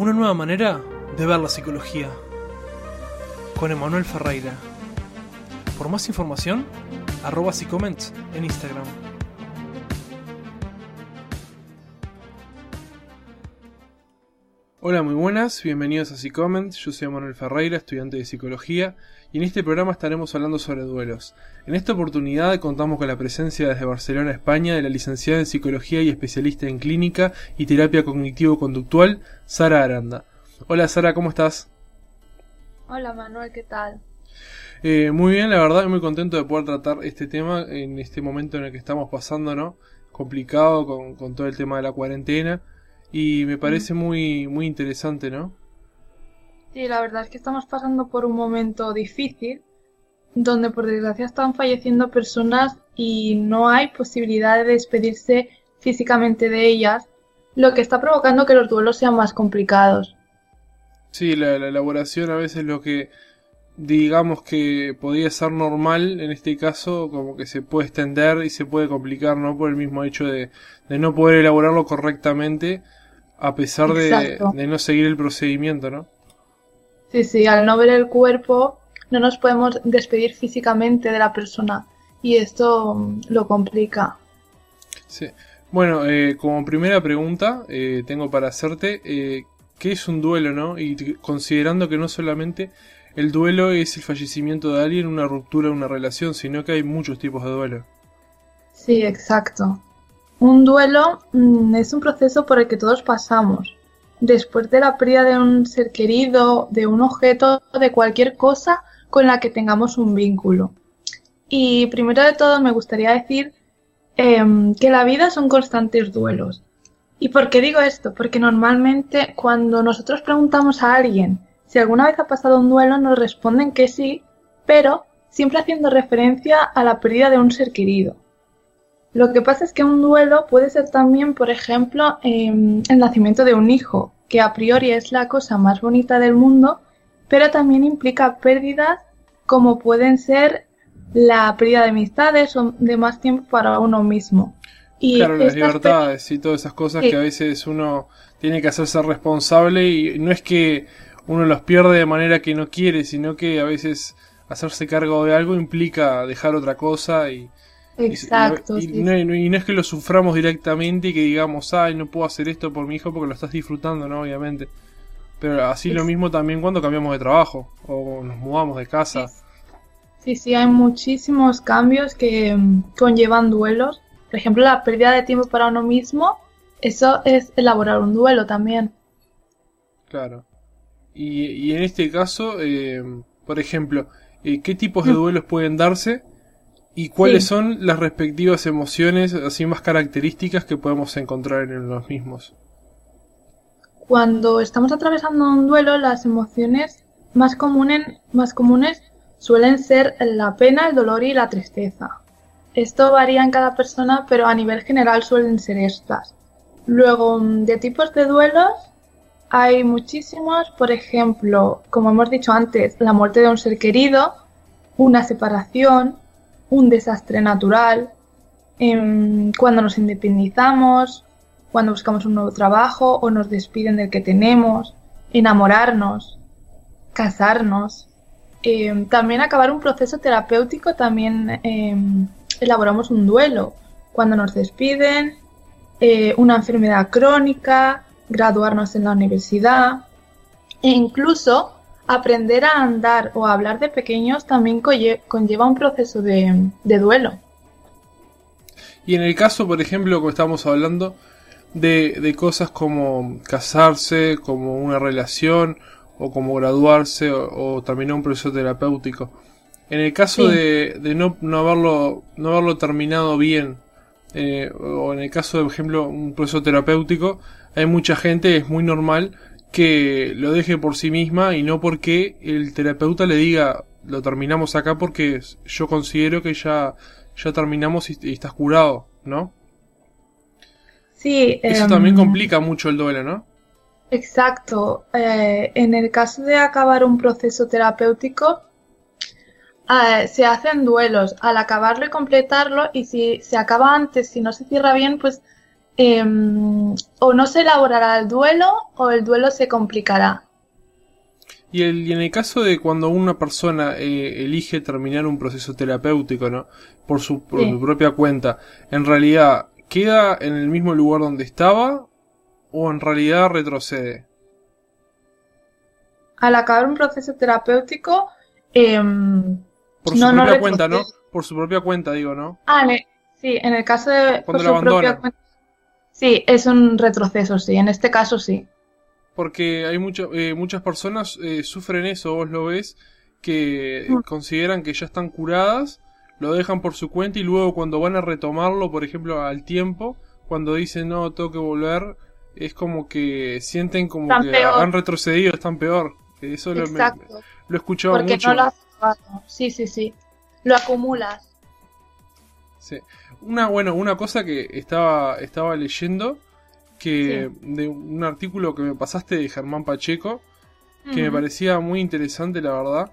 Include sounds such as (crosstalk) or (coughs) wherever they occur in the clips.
Una nueva manera de ver la psicología. Con Emanuel Ferreira. Por más información, arroba Psicoment en Instagram. Hola, muy buenas, bienvenidos a Psicoment. Yo soy Emanuel Ferreira, estudiante de psicología, y en este programa estaremos hablando sobre duelos. En esta oportunidad contamos con la presencia desde Barcelona, España, de la licenciada en psicología y especialista en clínica y terapia cognitivo-conductual, Sara Aranda. Hola Sara, ¿cómo estás? Hola Manuel, ¿qué tal? Eh, muy bien, la verdad, muy contento de poder tratar este tema en este momento en el que estamos pasando, ¿no? Complicado con, con todo el tema de la cuarentena y me parece muy, muy interesante, ¿no? Sí, la verdad es que estamos pasando por un momento difícil donde por desgracia están falleciendo personas y no hay posibilidad de despedirse físicamente de ellas, lo que está provocando que los duelos sean más complicados. Sí, la, la elaboración a veces lo que digamos que podría ser normal en este caso, como que se puede extender y se puede complicar, ¿no? Por el mismo hecho de, de no poder elaborarlo correctamente a pesar de, de, no seguir el procedimiento, ¿no? Sí, sí, al no ver el cuerpo no nos podemos despedir físicamente de la persona y esto mm, lo complica. Sí. Bueno, eh, como primera pregunta eh, tengo para hacerte, eh, ¿qué es un duelo, no? Y considerando que no solamente el duelo es el fallecimiento de alguien, una ruptura de una relación, sino que hay muchos tipos de duelo. Sí, exacto. Un duelo mm, es un proceso por el que todos pasamos. Después de la pérdida de un ser querido, de un objeto, de cualquier cosa con la que tengamos un vínculo. Y primero de todo me gustaría decir eh, que la vida son constantes duelos. ¿Y por qué digo esto? Porque normalmente cuando nosotros preguntamos a alguien si alguna vez ha pasado un duelo, nos responden que sí, pero siempre haciendo referencia a la pérdida de un ser querido. Lo que pasa es que un duelo puede ser también, por ejemplo, eh, el nacimiento de un hijo, que a priori es la cosa más bonita del mundo, pero también implica pérdidas como pueden ser la pérdida de amistades o de más tiempo para uno mismo. Y claro, las libertades y todas esas cosas sí. que a veces uno tiene que hacerse responsable y no es que uno los pierde de manera que no quiere, sino que a veces hacerse cargo de algo implica dejar otra cosa y, Exacto. Y, y, sí. no, y, no, es que lo suframos directamente y que digamos, ay, no puedo hacer esto por mi hijo porque lo estás disfrutando, ¿no? Obviamente. Pero así es... lo mismo también cuando cambiamos de trabajo o nos mudamos de casa. Sí, sí, hay muchísimos cambios que um, conllevan duelos. Por ejemplo, la pérdida de tiempo para uno mismo, eso es elaborar un duelo también. Claro. Y, y en este caso, eh, por ejemplo, eh, ¿qué tipos de duelos pueden darse? ¿Y cuáles sí. son las respectivas emociones así más características que podemos encontrar en los mismos? Cuando estamos atravesando un duelo, las emociones más comunes, más comunes suelen ser la pena, el dolor y la tristeza. Esto varía en cada persona, pero a nivel general suelen ser estas. Luego, de tipos de duelos, hay muchísimos, por ejemplo, como hemos dicho antes, la muerte de un ser querido, una separación, un desastre natural, eh, cuando nos independizamos, cuando buscamos un nuevo trabajo o nos despiden del que tenemos, enamorarnos, casarnos, eh, también acabar un proceso terapéutico, también eh, elaboramos un duelo, cuando nos despiden, eh, una enfermedad crónica, graduarnos en la universidad e incluso aprender a andar o a hablar de pequeños también conlleva un proceso de, de, duelo. Y en el caso, por ejemplo, que estamos hablando de, de, cosas como casarse, como una relación, o como graduarse, o, o terminar un proceso terapéutico. En el caso sí. de, de no, no, haberlo, no haberlo terminado bien, eh, o en el caso de, por ejemplo, un proceso terapéutico, hay mucha gente, es muy normal, que lo deje por sí misma y no porque el terapeuta le diga lo terminamos acá porque yo considero que ya, ya terminamos y, y estás curado, ¿no? Sí. Eso um, también complica mucho el duelo, ¿no? Exacto. Eh, en el caso de acabar un proceso terapéutico, eh, se hacen duelos al acabarlo y completarlo y si se acaba antes, si no se cierra bien, pues em, o no se elaborará el duelo o el duelo se complicará. Y, el, en el caso de cuando una persona eh, elige terminar un proceso terapéutico, ¿no? Por su, por su propia cuenta, en realidad, ¿queda en el mismo lugar donde estaba o en realidad retrocede? Al acabar un proceso terapéutico, em, por su propia cuenta, ¿no? Por su propia cuenta, digo, ¿no? Ah, sí, en el caso de por su propia cuenta. Sí, es un retroceso, sí. En este caso, sí. Porque hay mucho, eh, muchas personas eh, sufren eso, vos lo ves, que mm. consideran que ya están curadas, lo dejan por su cuenta y luego cuando van a retomarlo, por ejemplo, al tiempo, cuando dicen no, tengo que volver, es como que sienten como que han retrocedido, están peor. Eso lo, lo he escuchado Porque mucho. No lo Sí, sí, sí. Lo acumulas. Sí. Una, bueno, una cosa que estaba, estaba leyendo que de un artículo que me pasaste de Germán Pacheco, que me parecía muy interesante, la verdad,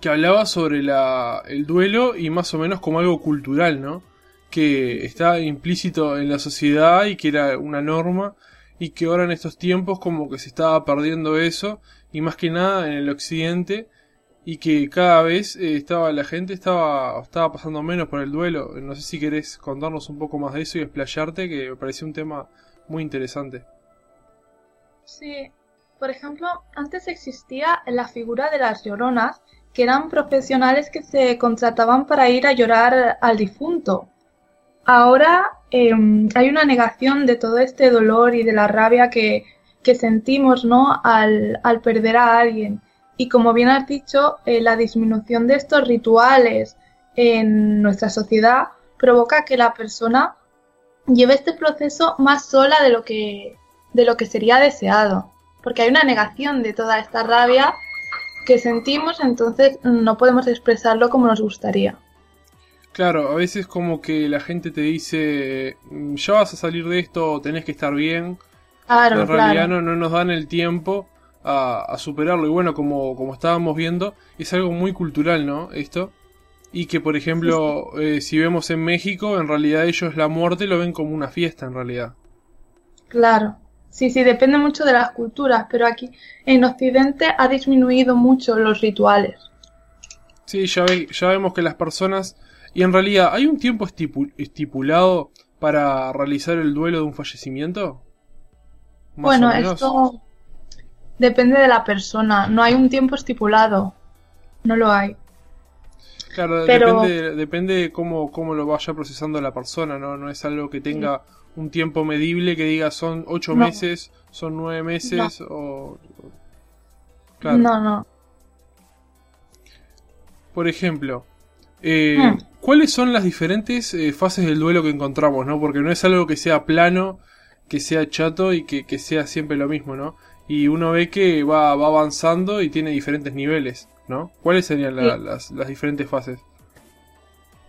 que hablaba sobre la, el duelo y más o menos como algo cultural, ¿no? Que está implícito en la sociedad y que era una norma y que ahora en estos tiempos como que se estaba perdiendo eso y más que nada en el occidente y que cada vez eh, estaba la gente estaba estaba pasando menos por el duelo. No sé si querés contarnos un poco más de eso y explayarte, que me pareció un tema muy interesante. Sí, por ejemplo, antes existía la figura de las lloronas, que eran profesionales que se contrataban para ir a llorar al difunto. Ahora em, hay una negación de todo este dolor y de la rabia que, sentimos ¿no? al perder a alguien y como bien has dicho, eh, la disminución de estos rituales en nuestra sociedad provoca que la persona lleve este proceso más sola de lo que, de lo que sería deseado. Porque hay una negación de toda esta rabia que sentimos, entonces no podemos expresarlo como nos gustaría. Claro, a veces como que la gente te dice, mm, ya vas a salir de esto, tenés que estar bien. Claro, en realidad no, no nos dan el tiempo a, superarlo. Y bueno, como, como estábamos viendo, es algo muy cultural, ¿no? Esto. Y que, por ejemplo, eh, si vemos en México, en realidad ellos la muerte lo ven como una fiesta, en realidad. Claro. Sí, sí, depende mucho de las culturas, pero aquí en Occidente ha disminuido mucho los rituales. Sí, ya, ya vemos que las personas... Y en realidad, ¿hay un tiempo estipulado para realizar el duelo de un fallecimiento? bueno, esto Depende de la persona, no hay un tiempo estipulado, no lo hay. Claro, depende, depende de cómo, cómo lo vaya procesando la persona, ¿no? No es algo que tenga un tiempo medible que diga son ocho meses, son nueve meses o... Claro. No, no. Por ejemplo, eh, hmm. ¿cuáles son las diferentes eh, fases del duelo que encontramos, no? Porque no es algo que sea plano, que sea chato y que, que sea siempre lo mismo, ¿no? Y uno ve que va, avanzando y tiene diferentes niveles, ¿no? ¿Cuáles serían las, las diferentes fases?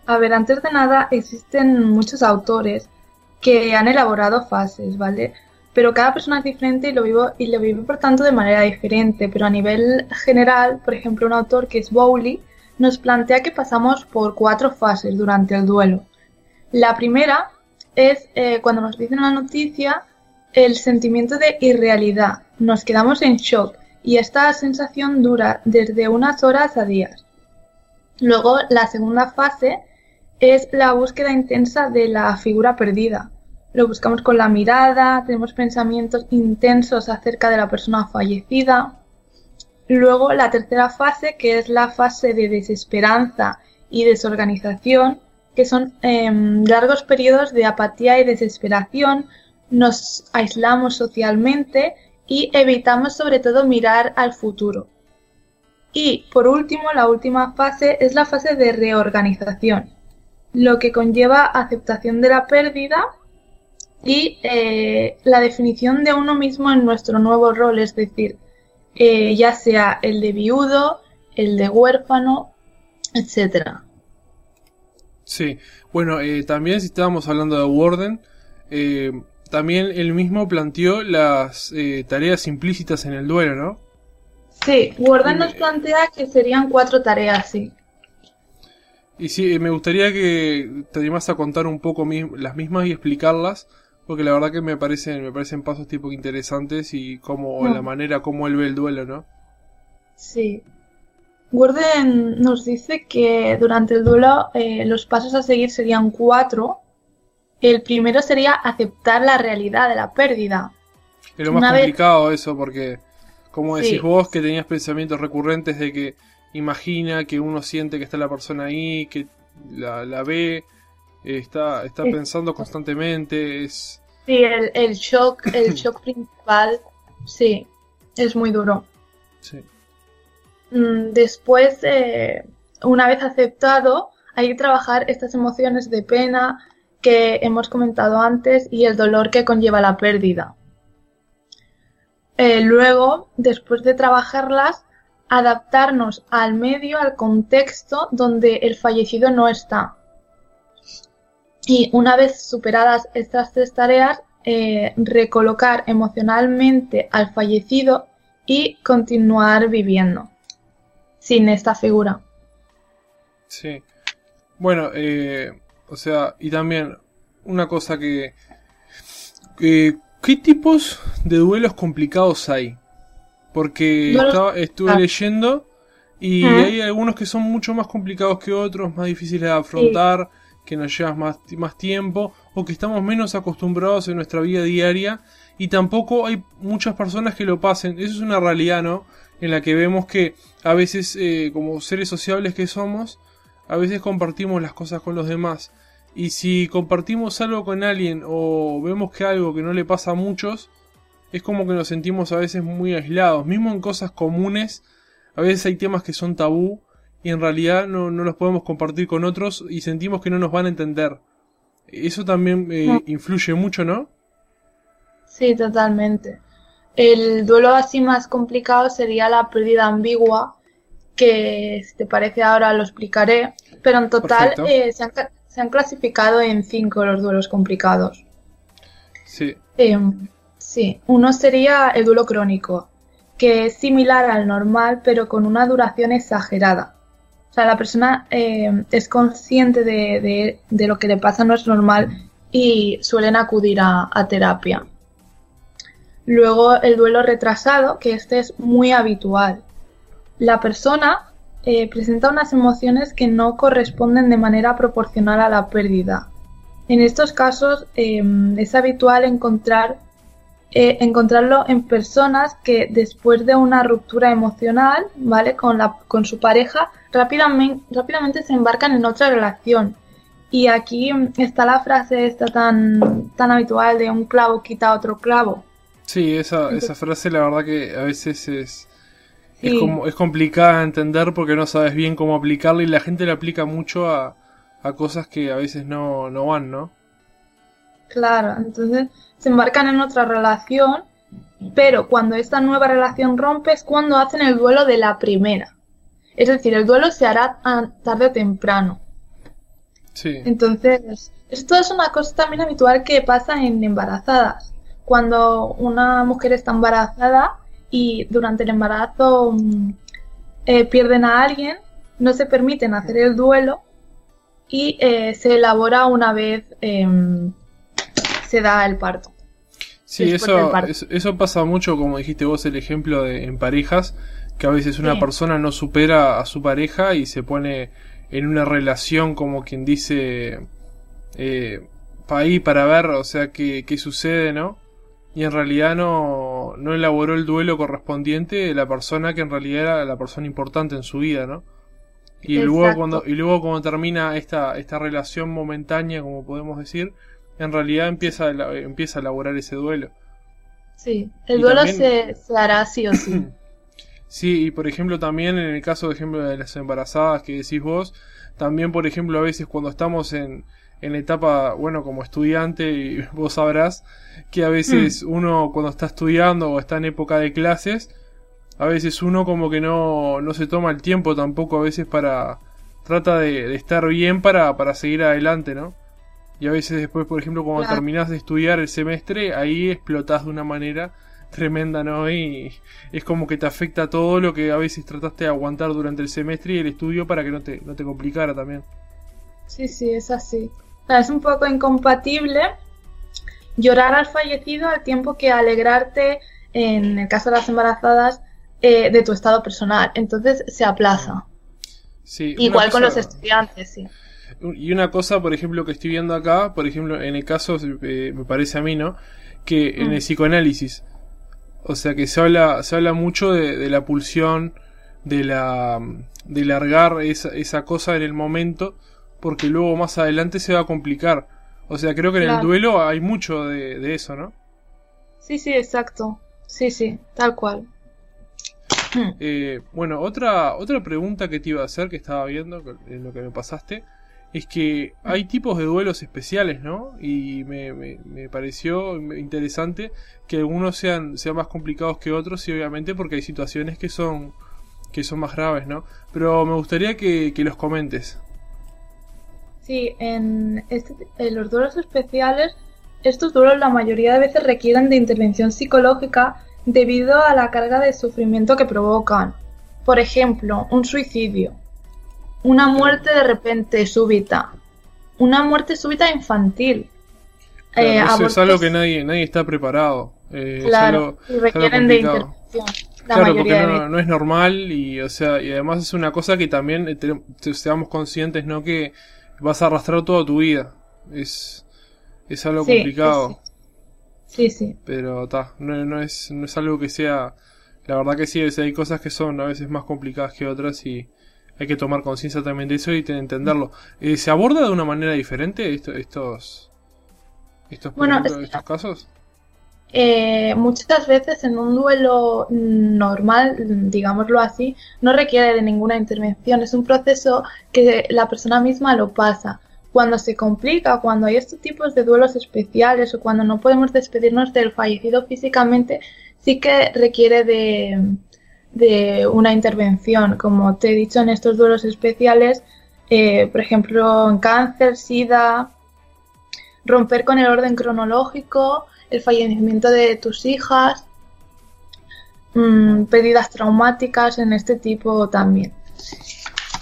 A ver, antes de nada, existen muchos autores que han elaborado fases, ¿vale? Pero cada persona es diferente y lo vivo y lo vive por tanto de manera diferente. Pero a nivel general, por ejemplo, un autor que es Bowley nos plantea que pasamos por cuatro fases durante el duelo. La primera es eh, cuando nos dicen la noticia el sentimiento de irrealidad, nos quedamos en shock y esta sensación dura desde unas horas a días. Luego, la segunda fase es la búsqueda intensa de la figura perdida. Lo buscamos con la mirada, tenemos pensamientos intensos acerca de la persona fallecida. Luego, la tercera fase, que es la fase de desesperanza y desorganización, que son em, largos periodos de apatía y desesperación, nos aislamos socialmente y evitamos sobre todo mirar al futuro. Y por último, la última fase es la fase de reorganización, lo que conlleva aceptación de la pérdida y eh, la definición de uno mismo en nuestro nuevo rol, es decir, eh, ya sea el de viudo, el de huérfano, etcétera. Sí, bueno, eh, también si estábamos hablando de Warden, también él mismo planteó las eh, tareas implícitas en el duelo, ¿no? Sí, Warden nos plantea que serían cuatro tareas, sí. Y sí, me gustaría que te animas a contar un poco las mismas y explicarlas porque la verdad que me parecen, me parecen pasos tipo interesantes y como Mm. la manera como él ve el duelo, ¿no? Sí. Gurdon nos dice que durante el duelo eh, los pasos a seguir serían cuatro. El primero sería aceptar la realidad de la pérdida. Es lo más Una vez- complicado eso, porque como decís Sí. vos que tenías pensamientos recurrentes de que imagina que uno siente que está la persona ahí, que la, la ve, está, está pensando constantemente, es... Sí, el, el shock, el (clears throat) shock principal, sí, es muy duro. Sí. Mm, Después, eh, una vez aceptado, hay que trabajar estas emociones de pena que hemos comentado antes y el dolor que conlleva la pérdida. Eh, luego, después de trabajarlas, adaptarnos al medio, al contexto donde el fallecido no está. Y una vez superadas estas tres tareas, eh, recolocar emocionalmente al fallecido y continuar viviendo sin esta figura. Sí. Bueno, eh, o sea, y también una cosa que... ¿Qué tipos de duelos complicados hay? Porque estaba- estuve ah. leyendo y hay algunos que son mucho más complicados que otros, más difíciles de afrontar, que nos llevan más, más tiempo o que estamos menos acostumbrados en nuestra vida diaria y tampoco hay muchas personas que lo pasen. Eso es una realidad, ¿no? En la que vemos que a veces, eh, como seres sociables que somos, a veces compartimos las cosas con los demás. Y si compartimos algo con alguien o vemos que algo que no le pasa a muchos, es como que nos sentimos a veces muy aislados. Mismo en cosas comunes, a veces hay temas que son tabú y en realidad no, no los podemos compartir con otros y sentimos que no nos van a entender. Eso también eh, influye mucho, ¿no? Sí, totalmente. El duelo así más complicado sería la pérdida ambigua, que si te parece ahora lo explicaré, pero en total eh, se, han, se han clasificado en cinco los duelos complicados. Sí, Eh, sí, uno sería el duelo crónico, que es similar al normal, pero con una duración exagerada. O sea, la persona eh, es consciente de, de- de lo que le pasa, no es normal, y suelen acudir a, a terapia. Luego el duelo retrasado, que este es muy habitual. La persona eh, presenta unas emociones que no corresponden de manera proporcional a la pérdida. En estos casos eh, es habitual encontrar, eh, encontrarlo en personas que después de una ruptura emocional, ¿vale? Con, la, con su pareja, rápidamente, rápidamente se embarcan en otra relación. Y aquí mm, está la frase esta tan, tan habitual de un clavo quita otro clavo. sí, esa, esa frase la verdad que a veces es, es, como, es complicada de entender porque no sabes bien cómo aplicarla y la gente la aplica mucho a, a cosas que a veces no, no van, ¿no? Claro, entonces se embarcan en otra relación, pero cuando esta nueva relación rompe es cuando hacen el duelo de la primera. Es decir, el duelo se hará tarde o temprano. Sí, Entonces, esto es una cosa también habitual que pasa en embarazadas. Cuando una mujer está embarazada y durante el embarazo mm, eh, pierden a alguien, no se permiten hacer el duelo y eh, se elabora una vez em, se da el parto. Sí, eso, parto. eso, eso pasa mucho, como dijiste vos, el ejemplo de en parejas, que a veces una Sí. persona no supera a su pareja y se pone en una relación como quien dice eh, para ahí para ver, o sea, qué, qué sucede, ¿no? Y en realidad no, no elaboró el duelo correspondiente de la persona que en realidad era la persona importante en su vida, ¿no? Y luego cuando, y luego cuando termina esta, esta relación momentánea, como podemos decir, en realidad empieza, a empieza a elaborar ese duelo. Sí, el Y duelo también- se, se hará sí o sí. (clears throat) Sí, y por ejemplo también en el caso, de ejemplo, de las embarazadas que decís vos, también por ejemplo a veces cuando estamos en, en la etapa, bueno, como estudiante, y vos sabrás que a veces uno cuando está estudiando o está en época de clases, a veces uno como que no, no se toma el tiempo tampoco a veces para, trata de, de estar bien para, para seguir adelante, ¿no? Y a veces después, por ejemplo, cuando Claro. terminás de estudiar el semestre, ahí explotás de una manera tremenda, ¿no? Y es como que te afecta todo lo que a veces trataste de aguantar durante el semestre y el estudio para que no te, no te complicara también. Sí, sí, es así. O sea, es un poco incompatible llorar al fallecido al tiempo que alegrarte, en el caso de las embarazadas, eh, de tu estado personal. Entonces se aplaza. Sí, Igual con los estudiantes, sí. Y una cosa, por ejemplo, que estoy viendo acá, por ejemplo, en el caso, eh, me parece a mí, ¿no? Que en el mm. psicoanálisis, o sea, que se habla, se habla mucho de, la pulsión, de la de largar esa, esa cosa en el momento, porque luego más adelante se va a complicar. O sea, creo que en el duelo hay mucho de, de eso, ¿no? Sí, sí, exacto. Sí, sí, tal cual. (clears throat) Eh, bueno, otra, otra pregunta que te iba a hacer, que estaba viendo en lo que me pasaste, es que hay tipos de duelos especiales, ¿no? Y me, me, pareció interesante que algunos sean, sean más complicados que otros, y obviamente porque hay situaciones que son, que son más graves, ¿no? Pero me gustaría que, los comentes. Sí, en, este, en los duelos especiales, estos duelos la mayoría de veces requieren de intervención psicológica debido a la carga de sufrimiento que provocan. Por ejemplo, un suicidio, una muerte de repente súbita, una muerte súbita infantil. Eh, eso es algo que nadie, nadie está preparado. Eh, claro, y requieren de intervención. claro, porque no, es normal y, o sea, y además es una cosa que también eh, seamos conscientes, ¿no? Que vas a arrastrar toda tu vida. Es, es algo complicado. Sí, sí. Pero está, no, no, es, no es algo que sea... La verdad que sí, hay cosas que son a veces más complicadas que otras y hay que tomar conciencia también de eso y entenderlo. Eh, ¿Se aborda de una manera diferente estos, estos, estos, estos casos? Eh, muchas veces en un duelo normal, digámoslo así, no requiere de ninguna intervención. Es un proceso que la persona misma lo pasa cuando se complica, cuando hay estos tipos de duelos especiales o cuando no podemos despedirnos del fallecido físicamente, sí que requiere de, una intervención. Como te he dicho en estos duelos especiales, eh, por ejemplo, en cáncer, sida, romper con el orden cronológico, el fallecimiento de tus hijas, mmm, pérdidas traumáticas en este tipo también.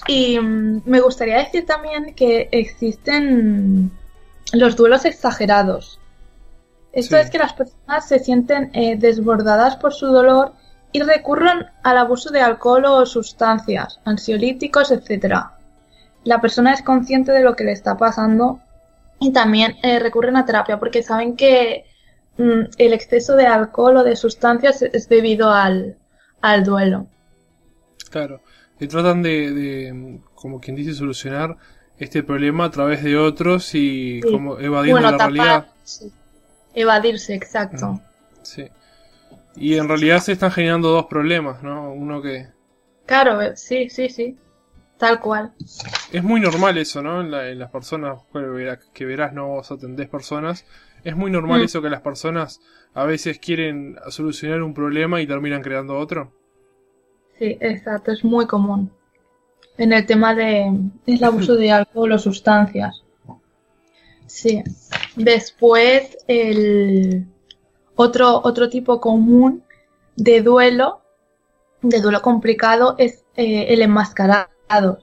Y mm, me gustaría decir también que existen los duelos exagerados. Esto es que las personas se sienten eh, desbordadas por su dolor y recurren al abuso de alcohol o sustancias, ansiolíticos, etc. La persona es consciente de lo que le está pasando y también eh, recurren a terapia porque saben que el exceso de alcohol o de sustancias es debido al, al duelo. Claro que tratan de, como quien dice, solucionar este problema a través de otros y como evadiendo la realidad. Evadirse, exacto. Mm, sí. Y en realidad se están generando dos problemas, ¿no? Uno que... Claro, eh, sí, sí, sí. Tal cual. Es muy normal eso, ¿no? En, las personas que verás, no vos atendés personas. Es muy normal mm. eso que las personas a veces quieren solucionar un problema y terminan creando otro. Sí, exacto, es muy común. En el tema de el abuso de alcohol o sustancias. Sí. Después, el otro, otro tipo común de duelo, de duelo complicado, es eh, el enmascarado.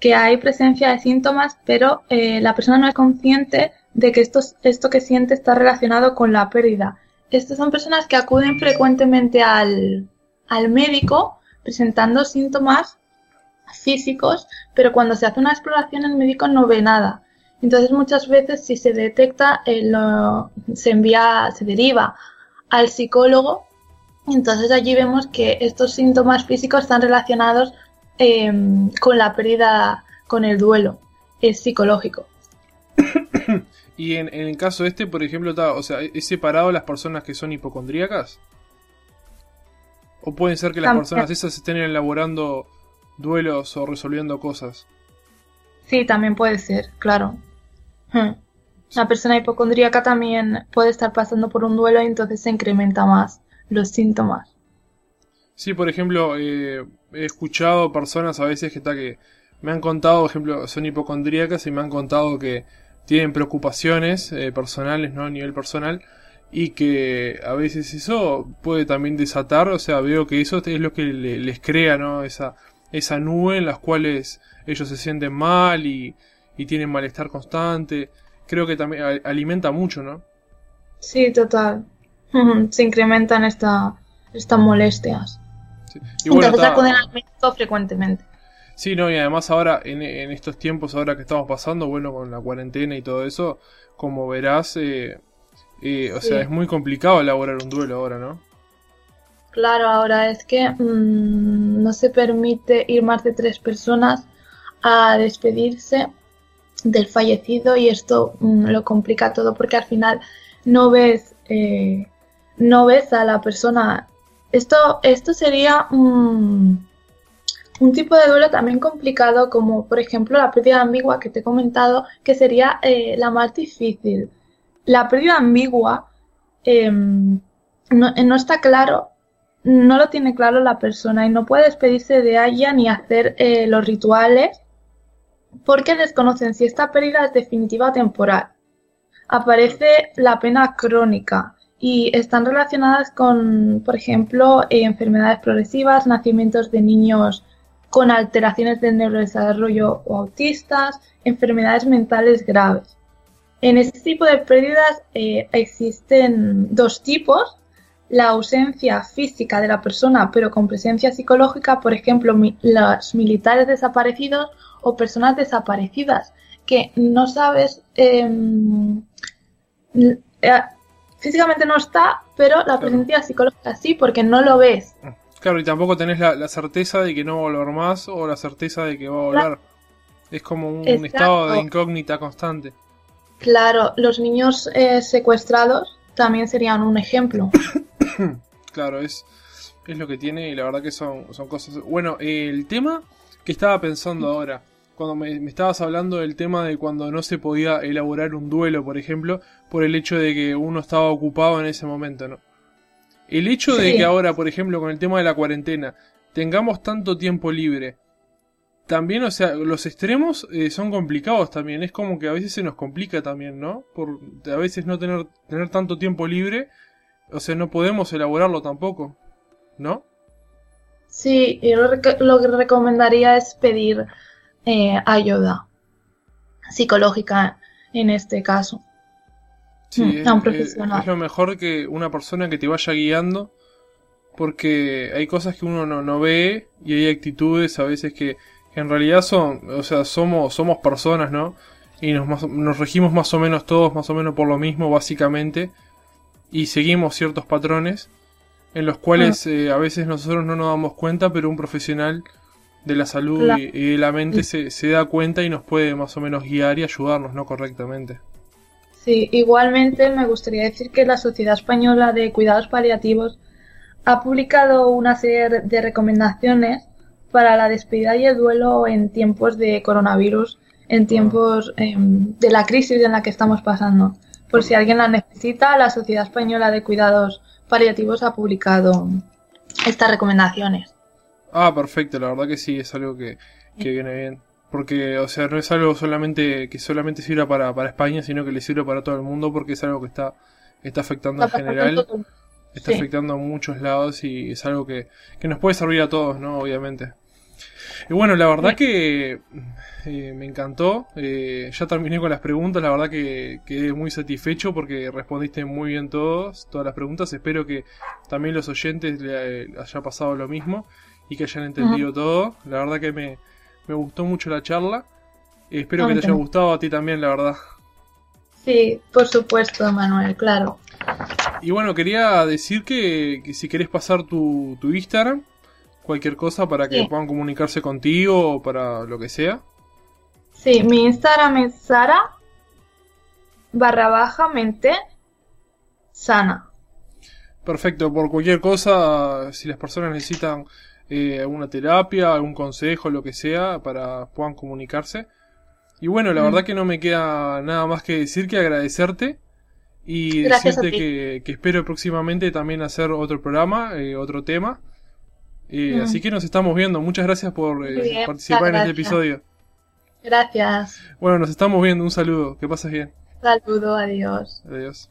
Que hay presencia de síntomas, pero eh, la persona no es consciente de que esto, esto que siente está relacionado con la pérdida. Estas son personas que acuden frecuentemente al, al médico presentando síntomas físicos, pero cuando se hace una exploración el médico no ve nada. Entonces muchas veces si se detecta, eh, se envía, se deriva al psicólogo. Entonces allí vemos que estos síntomas físicos están relacionados em, con la pérdida, con el duelo. Es psicológico. (coughs) y en, en, el caso este, por ejemplo, o sea, ¿es separado las personas que son hipocondríacas? O pueden ser que las personas esas estén elaborando duelos o resolviendo cosas. Sí, también puede ser, claro. Hmm. La persona hipocondríaca también puede estar pasando por un duelo y entonces se incrementa más los síntomas. Sí, por ejemplo, eh, he escuchado personas a veces que, está que me han contado, por ejemplo, son hipocondríacas y me han contado que tienen preocupaciones eh, personales, ¿no? A nivel personal y que a veces eso puede también desatar, o sea, veo que eso es lo que les crea, ¿no? Esa, esa nube en las cuales ellos se sienten mal y, y tienen malestar constante. Creo que también alimenta mucho, ¿no? Sí, total. (laughs) Se incrementan esta, estas molestias. Sí. Y bueno, Entonces está- acuden al médico frecuentemente. Sí, no, y además ahora, en, en estos tiempos ahora que estamos pasando, bueno, con la cuarentena y todo eso, como verás, eh, eh, o Sí. sea, es muy complicado elaborar un duelo ahora, ¿no? Claro, ahora es que mm, no se permite ir más de tres personas a despedirse del fallecido y esto mm, lo complica todo porque al final no ves eh, no ves a la persona. Esto, esto sería un, un tipo de duelo también complicado como por ejemplo la pérdida ambigua que te he comentado que sería eh, la más difícil. La pérdida ambigua em, no, no está claro no lo tiene claro la persona y no puede despedirse de ella ni hacer eh, los rituales porque desconocen si esta pérdida es definitiva o temporal. Aparece la pena crónica y están relacionadas con, por ejemplo, eh, enfermedades progresivas, nacimientos de niños con alteraciones del neurodesarrollo o autistas, enfermedades mentales graves. En este tipo de pérdidas eh, existen dos tipos, la ausencia física de la persona, pero con presencia psicológica, por ejemplo, mi- los militares desaparecidos o personas desaparecidas, que no sabes, em, eh, físicamente no está, pero la presencia psicológica sí, porque no lo ves. Claro, y tampoco tenés la, la certeza de que no va a volver más o la certeza de que va a volver. Es como un estado de incógnita constante. Claro, los niños eh, secuestrados también serían un ejemplo. (coughs) Claro, es, es lo que tiene y la verdad que son, son cosas... Bueno, eh, el tema que estaba pensando ahora, cuando me, me estabas hablando del tema de cuando no se podía elaborar un duelo, por ejemplo, por el hecho de que uno estaba ocupado en ese momento, ¿no? El hecho de que ahora, por ejemplo, con el tema de la cuarentena, tengamos tanto tiempo libre, también, o sea, los extremos eh, son complicados también. Es como que a veces se nos complica también, ¿no? Por a veces no tener, tener tanto tiempo libre, o sea, no podemos elaborarlo tampoco, ¿no? Sí, yo lo que recomendaría es pedir eh, ayuda psicológica en este caso. Sí, Mm, es, a un es- profesional. es lo mejor que una persona que te vaya guiando, porque hay cosas que uno no, no ve y hay actitudes a veces que, que en realidad son, o sea, somos, somos personas, ¿no? Y nos, nos regimos más o menos todos, más o menos por lo mismo, básicamente, y seguimos ciertos patrones en los cuales eh, a veces nosotros no nos damos cuenta, pero un profesional de la salud y de la mente se, se da cuenta y nos puede más o menos guiar y ayudarnos, ¿no? Correctamente. Sí, igualmente me gustaría decir que la Sociedad Española de Cuidados Paliativos ha publicado una serie de recomendaciones para la despedida y el duelo en tiempos de coronavirus, en tiempos em, de la crisis en la que estamos pasando. Por si alguien la necesita, la Sociedad Española de Cuidados Paliativos ha publicado estas recomendaciones. Ah, perfecto, la verdad que sí, es algo que, que viene bien. Porque, o sea, no es algo solamente que solamente sirva para, para España, sino que le sirve para todo el mundo porque es algo que está, está afectando en general, está sí. afectando a muchos lados y es algo que, que nos puede servir a todos, ¿no? Obviamente. Y bueno, la verdad que eh, me encantó. eh, ya terminé con las preguntas, la verdad que quedé muy satisfecho porque respondiste muy bien todos, todas las preguntas. Espero que también los oyentes le le haya pasado lo mismo y que hayan entendido todo. La verdad que me, me gustó mucho la charla. Espero que te haya gustado a ti también, la verdad. Sí, por supuesto, Manuel, claro. Y bueno, quería decir que, que si querés pasar tu, tu Instagram, cualquier cosa para que Sí. puedan comunicarse contigo o para lo que sea. Sí, mi Instagram es Sara barra baja mente sana. Perfecto, por cualquier cosa, si las personas necesitan eh, alguna terapia, algún consejo, lo que sea, para puedan comunicarse. Y bueno, la Mm. verdad que no me queda nada más que decir que agradecerte y Gracias decirte que, que espero próximamente también hacer otro programa, eh, otro tema. Eh, Mm. Así que nos estamos viendo. Muchas gracias por eh, bien, participar en este episodio. Gracias. Bueno, nos estamos viendo. Un saludo. Que pases bien. Saludo, adiós. Adiós.